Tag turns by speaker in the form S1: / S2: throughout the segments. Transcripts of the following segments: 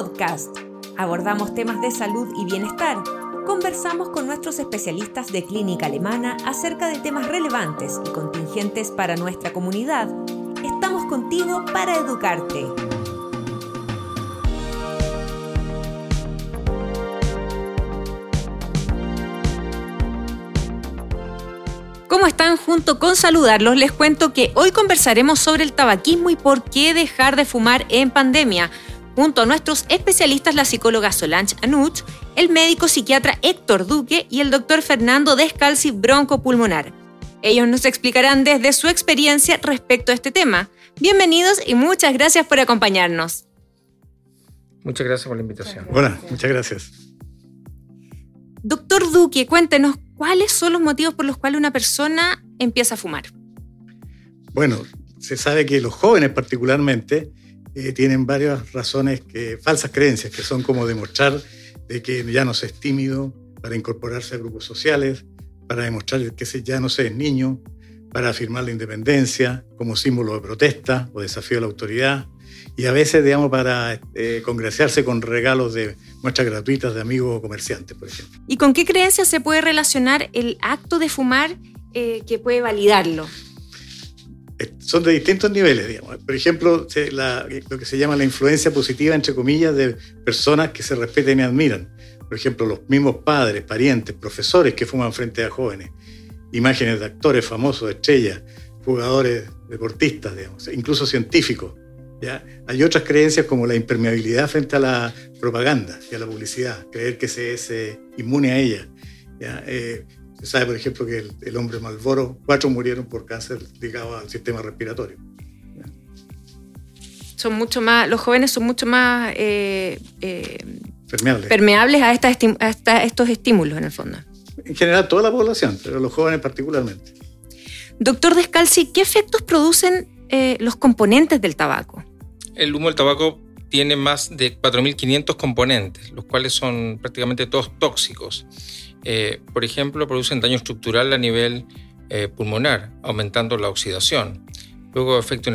S1: podcast. Abordamos temas de salud y bienestar. Conversamos con nuestros especialistas de clínica alemana acerca de temas relevantes y contingentes para nuestra comunidad. Estamos contigo para educarte. ¿Cómo están? Junto con saludarlos, les cuento que hoy conversaremos sobre el tabaquismo y por qué dejar de fumar en pandemia. Junto a nuestros especialistas, la psicóloga Solange Anuch, el médico psiquiatra Héctor Duque y el doctor Fernando Descalzi Broncopulmonar. Ellos nos explicarán desde su experiencia respecto a este tema. Bienvenidos y muchas gracias por acompañarnos.
S2: Muchas gracias por la invitación.
S3: Hola, muchas gracias.
S1: Doctor Duque, cuéntenos ¿cuáles son los motivos por los cuales una persona empieza a fumar?
S3: Bueno, se sabe que los jóvenes particularmente eh, tienen varias razones, que, falsas creencias, que son como demostrar de que ya no se es tímido para incorporarse a grupos sociales, para demostrar que ya no se es niño, para afirmar la independencia como símbolo de protesta o desafío a la autoridad, y a veces, digamos, para eh, congraciarse con regalos de muestras gratuitas de amigos o comerciantes, por ejemplo.
S1: ¿Y con qué creencias se puede relacionar el acto de fumar eh, que puede validarlo?
S3: Eh, son de distintos niveles, digamos. Por ejemplo, lo que se llama la influencia positiva, entre comillas, de personas que se respeten y admiran. Por ejemplo, los mismos padres, parientes, profesores que fuman frente a jóvenes. Imágenes de actores famosos, estrellas, jugadores, deportistas, digamos, incluso científicos hay otras creencias como la impermeabilidad frente a la propaganda y a la publicidad, creer que se es inmune a ella. Eh, se sabe, por ejemplo, que el, hombre Malboro, cuatro murieron por cáncer ligado al sistema respiratorio.
S1: Son mucho más, los jóvenes son mucho más eh,
S3: permeables,
S1: permeables a, a estos estímulos, en el fondo.
S3: En general, toda la población, pero los jóvenes particularmente.
S1: Doctor Descalzi, ¿qué efectos producen los componentes del tabaco?
S2: el humo del tabaco tiene más de 4.500 componentes, los cuales son prácticamente todos tóxicos. Eh, por ejemplo, producen daño estructural a nivel eh, pulmonar, aumentando la oxidación. Luego efecto,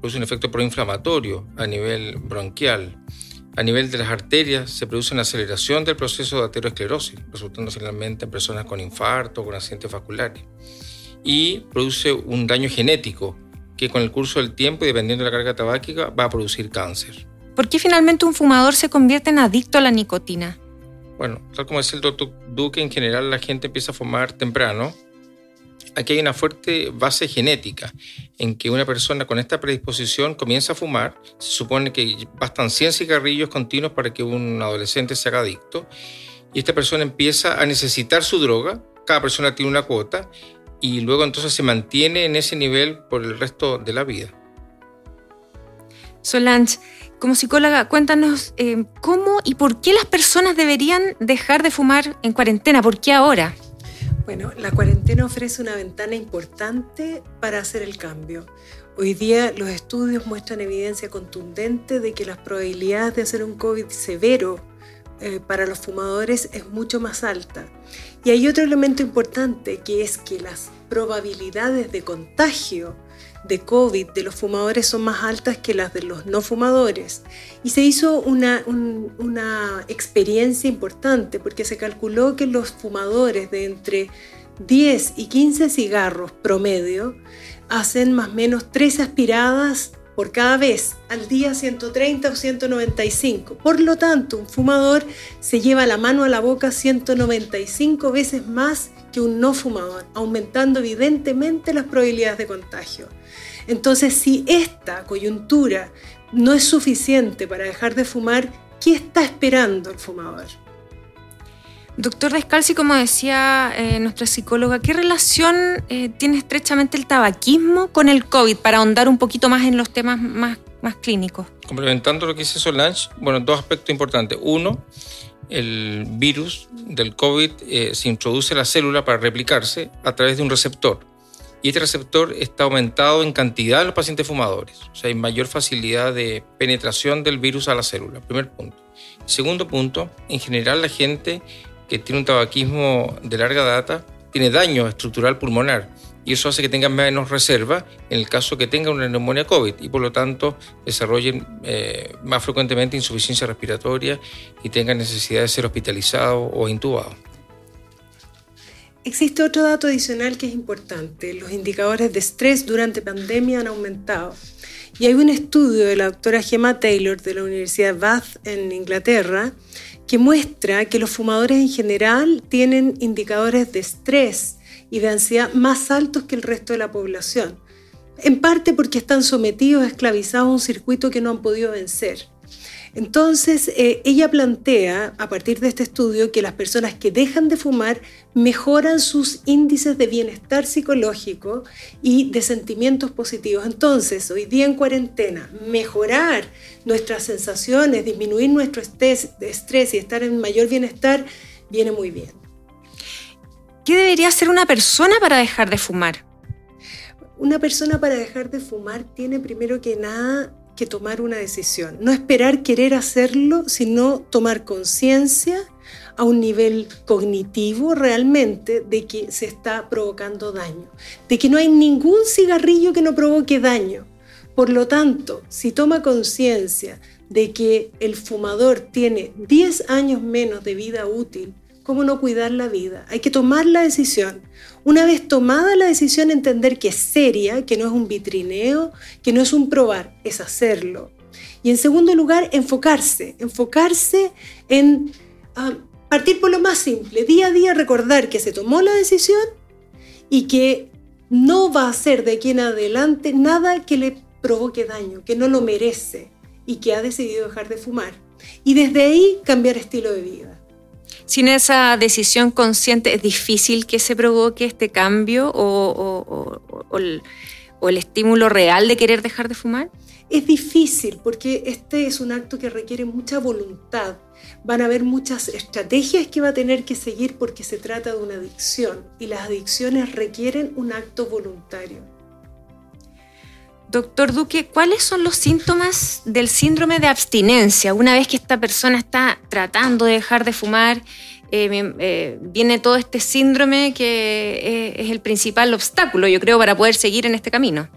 S2: produce un efecto proinflamatorio a nivel bronquial. A nivel de las arterias se produce una aceleración del proceso de aterosclerosis, resultando finalmente en personas con infarto con accidentes vasculares. Y produce un daño genético, que con el curso del tiempo y dependiendo de la carga tabáquica va a producir cáncer.
S1: ¿Por qué finalmente un fumador se convierte en adicto a la nicotina?
S2: Bueno, tal como decía el doctor Duque, en general la gente empieza a fumar temprano. Aquí hay una fuerte base genética en que una persona con esta predisposición comienza a fumar. Se supone que bastan 100 cigarrillos continuos para que un adolescente se haga adicto. Y esta persona empieza a necesitar su droga. Cada persona tiene una cuota y luego entonces se mantiene en ese nivel por el resto de la vida.
S1: Solange, como psicóloga, cuéntanos eh, cómo y por qué las personas deberían dejar de fumar en cuarentena, ¿por qué ahora?
S4: Bueno, la cuarentena ofrece una ventana importante para hacer el cambio. Hoy día los estudios muestran evidencia contundente de que las probabilidades de hacer un COVID severo eh, para los fumadores es mucho más alta. Y hay otro elemento importante que es que las probabilidades de contagio de COVID de los fumadores son más altas que las de los no fumadores. Y se hizo una, una experiencia importante porque se calculó que los fumadores de entre 10 y 15 cigarros promedio hacen más o menos 3 aspiradas por cada vez, al día 130 o 195. Por lo tanto, un fumador se lleva la mano a la boca 195 veces más que un no fumador, aumentando evidentemente las probabilidades de contagio. Entonces, si esta coyuntura no es suficiente para dejar de fumar, ¿qué está esperando el fumador?
S1: Doctor Descalzi, como decía eh, nuestra psicóloga, ¿qué relación eh, tiene estrechamente el tabaquismo con el COVID para ahondar un poquito más en los temas más, más clínicos?
S2: Complementando lo que dice Solange, bueno, dos aspectos importantes. Uno, el virus del COVID eh, se introduce a la célula para replicarse a través de un receptor. Y este receptor está aumentado en cantidad en los pacientes fumadores. O sea, hay mayor facilidad de penetración del virus a la célula. Primer punto. Segundo punto, en general la gente que tiene un tabaquismo de larga data tiene daño estructural pulmonar y eso hace que tengan menos reserva en el caso que tengan una neumonía COVID y por lo tanto desarrollen eh, más frecuentemente insuficiencia respiratoria y tengan necesidad de ser hospitalizados o intubados.
S4: Existe otro dato adicional que es importante. Los indicadores de estrés durante pandemia han aumentado. Y hay un estudio de la doctora Gemma Taylor de la Universidad Bath en Inglaterra que muestra que los fumadores en general tienen indicadores de estrés y de ansiedad más altos que el resto de la población, en parte porque están sometidos, esclavizados a un circuito que no han podido vencer. Entonces, eh, ella plantea, a partir de este estudio, que las personas que dejan de fumar mejoran sus índices de bienestar psicológico y de sentimientos positivos. Entonces, hoy día en cuarentena, mejorar nuestras sensaciones, disminuir nuestro estrés, estrés y estar en mayor bienestar, viene muy bien.
S1: ¿Qué debería hacer una persona para dejar de fumar?
S4: Una persona para dejar de fumar tiene primero que nada que tomar una decisión. No esperar querer hacerlo, sino tomar conciencia a un nivel cognitivo realmente de que se está provocando daño, de que no hay ningún cigarrillo que no provoque daño. Por lo tanto, si toma conciencia de que el fumador tiene 10 años menos de vida útil cómo no cuidar la vida. Hay que tomar la decisión. Una vez tomada la decisión, entender que es seria, que no es un vitrineo, que no es un probar, es hacerlo. Y en segundo lugar, enfocarse, enfocarse en ah, partir por lo más simple, día a día recordar que se tomó la decisión y que no va a hacer de aquí en adelante nada que le provoque daño, que no lo merece y que ha decidido dejar de fumar. Y desde ahí cambiar estilo de vida
S1: sin esa decisión consciente es difícil que se provoque este cambio o, el, estímulo real de querer dejar de fumar?
S4: Es difícil porque este es un acto que requiere mucha voluntad. Van a haber muchas estrategias que va a tener que seguir porque se trata de una adicción y las adicciones requieren un acto voluntario.
S1: Doctor Duque, ¿cuáles son los síntomas del síndrome de abstinencia? Una vez que esta persona está tratando de dejar de fumar, eh, eh, viene todo este síndrome que eh, es el principal obstáculo, yo creo, para poder seguir en este camino.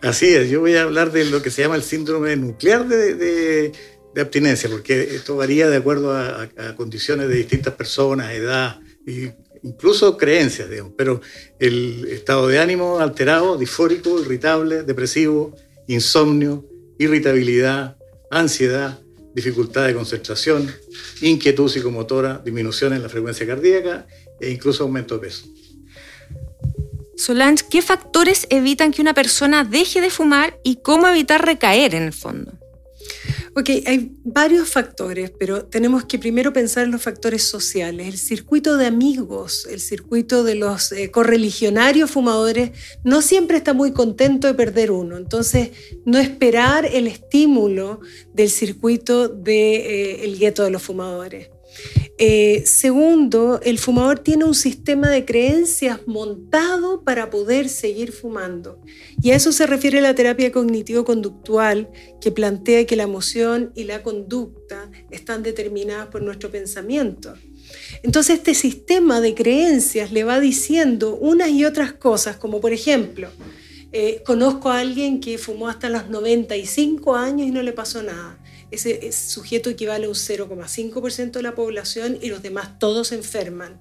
S3: Así es, yo voy a hablar de lo que se llama el síndrome nuclear de, abstinencia, porque esto varía de acuerdo a, a condiciones de distintas personas, edad y incluso creencias, digamos, pero el estado de ánimo alterado, disfórico, irritable, depresivo, insomnio, irritabilidad, ansiedad, dificultad de concentración, inquietud psicomotora, disminución en la frecuencia cardíaca e incluso aumento de peso.
S1: Solange, ¿qué factores evitan que una persona deje de fumar y cómo evitar recaer en el fondo?
S4: Ok, hay varios factores, pero tenemos que primero pensar en los factores sociales. El circuito de amigos, el circuito de los eh, correligionarios fumadores, no siempre está muy contento de perder uno. Entonces, no esperar el estímulo del circuito del de, eh, gueto de los fumadores. Eh, segundo, el fumador tiene un sistema de creencias montado para poder seguir fumando. Y a eso se refiere la terapia cognitivo-conductual, que plantea que la emoción y la conducta están determinadas por nuestro pensamiento. Entonces este sistema de creencias le va diciendo unas y otras cosas, como por ejemplo, eh, conozco a alguien que fumó hasta los 95 años y no le pasó nada ese, sujeto equivale a un 0,5% de la población y los demás todos enferman.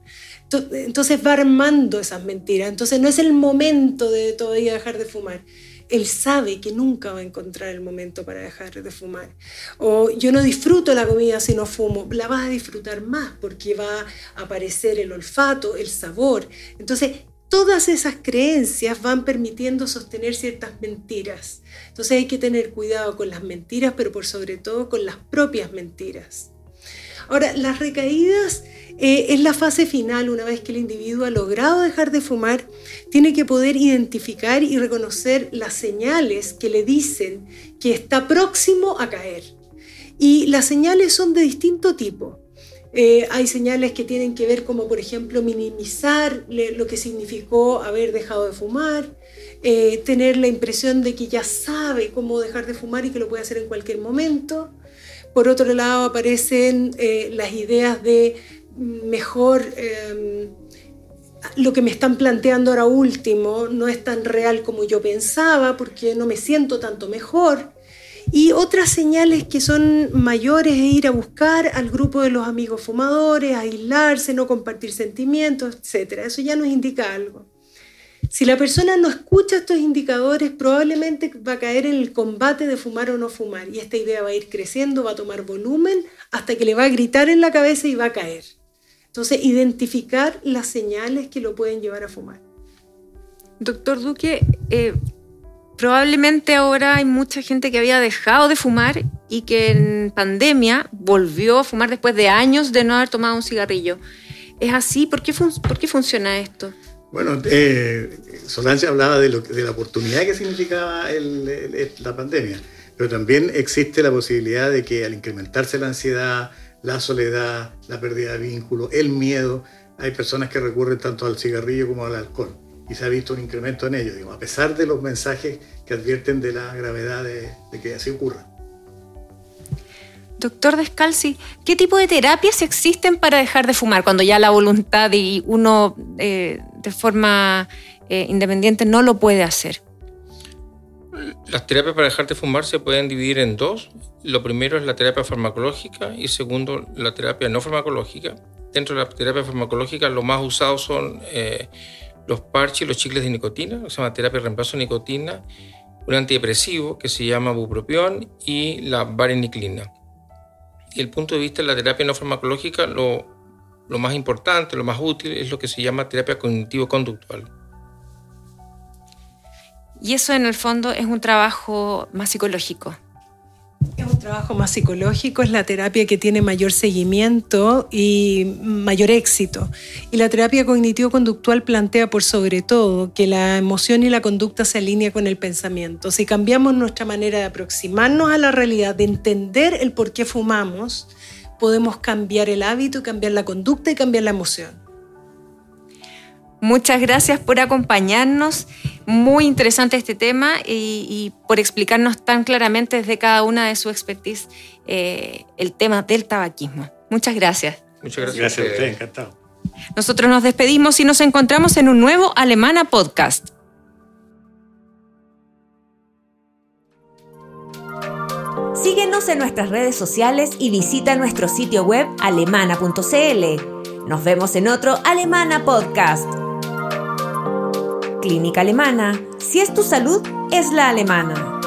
S4: Entonces va armando esas mentiras. Entonces no es el momento de todavía dejar de fumar. Él sabe que nunca va a encontrar el momento para dejar de fumar. O yo no disfruto la comida si no fumo. La vas a disfrutar más porque va a aparecer el olfato, el sabor. Entonces todas esas creencias van permitiendo sostener ciertas mentiras. Entonces hay que tener cuidado con las mentiras, pero por sobre todo con las propias mentiras. Ahora, las recaídas eh, es la fase final, una vez que el individuo ha logrado dejar de fumar, tiene que poder identificar y reconocer las señales que le dicen que está próximo a caer. Y las señales son de distinto tipo. Eh, hay señales que tienen que ver como, por ejemplo, minimizar lo que significó haber dejado de fumar, eh, tener la impresión de que ya sabe cómo dejar de fumar y que lo puede hacer en cualquier momento. Por otro lado, aparecen eh, las ideas de mejor lo que me están planteando ahora último no es tan real como yo pensaba porque no me siento tanto mejor. Y otras señales que son mayores es ir a buscar al grupo de los amigos fumadores, aislarse, no compartir sentimientos, etc. Eso ya nos indica algo. Si la persona no escucha estos indicadores, probablemente va a caer en el combate de fumar o no fumar. Y esta idea va a ir creciendo, va a tomar volumen, hasta que le va a gritar en la cabeza y va a caer. Entonces, identificar las señales que lo pueden llevar a fumar.
S1: Doctor Duque, eh, probablemente ahora hay mucha gente que había dejado de fumar y que en pandemia volvió a fumar después de años de no haber tomado un cigarrillo. ¿Es así? ¿Por qué, ¿por qué funciona esto?
S3: Bueno, eh, Solange hablaba de, la oportunidad que significaba la pandemia, pero también existe la posibilidad de que al incrementarse la ansiedad, la soledad, la pérdida de vínculo, el miedo, hay personas que recurren tanto al cigarrillo como al alcohol y se ha visto un incremento en ello, digo, a pesar de los mensajes que advierten de la gravedad de, que así ocurra.
S1: Doctor Descalzi, ¿qué tipo de terapias existen para dejar de fumar cuando ya la voluntad y uno eh, de forma eh, independiente no lo puede hacer?
S2: Las terapias para dejar de fumar se pueden dividir en dos. Lo primero es la terapia farmacológica y segundo la terapia no farmacológica. Dentro de la terapia farmacológica lo más usado son eh, los parches y los chicles de nicotina, que se llama terapia de reemplazo de nicotina, un antidepresivo que se llama bupropión y la vareniclina. Y el punto de vista de la terapia no farmacológica, lo, lo más importante, lo más útil es lo que se llama terapia cognitivo-conductual.
S1: Y eso en el fondo es un trabajo más psicológico.
S4: Es un trabajo más psicológico, es la terapia que tiene mayor seguimiento y mayor éxito. Y la terapia cognitivo-conductual plantea por sobre todo que la emoción y la conducta se alinea con el pensamiento. Si cambiamos nuestra manera de aproximarnos a la realidad, de entender el por qué fumamos, podemos cambiar el hábito, cambiar la conducta y cambiar la emoción.
S1: Muchas gracias por acompañarnos. Muy interesante este tema y, por explicarnos tan claramente desde cada una de su expertise eh, el tema del tabaquismo. Muchas gracias.
S3: Muchas gracias. Gracias a usted, encantado.
S1: Nosotros nos despedimos y nos encontramos en un nuevo Alemana Podcast.
S5: Síguenos en nuestras redes sociales y visita nuestro sitio web alemana.cl. Nos vemos en otro Alemana Podcast. Clínica Alemana. Si es tu salud, es la alemana.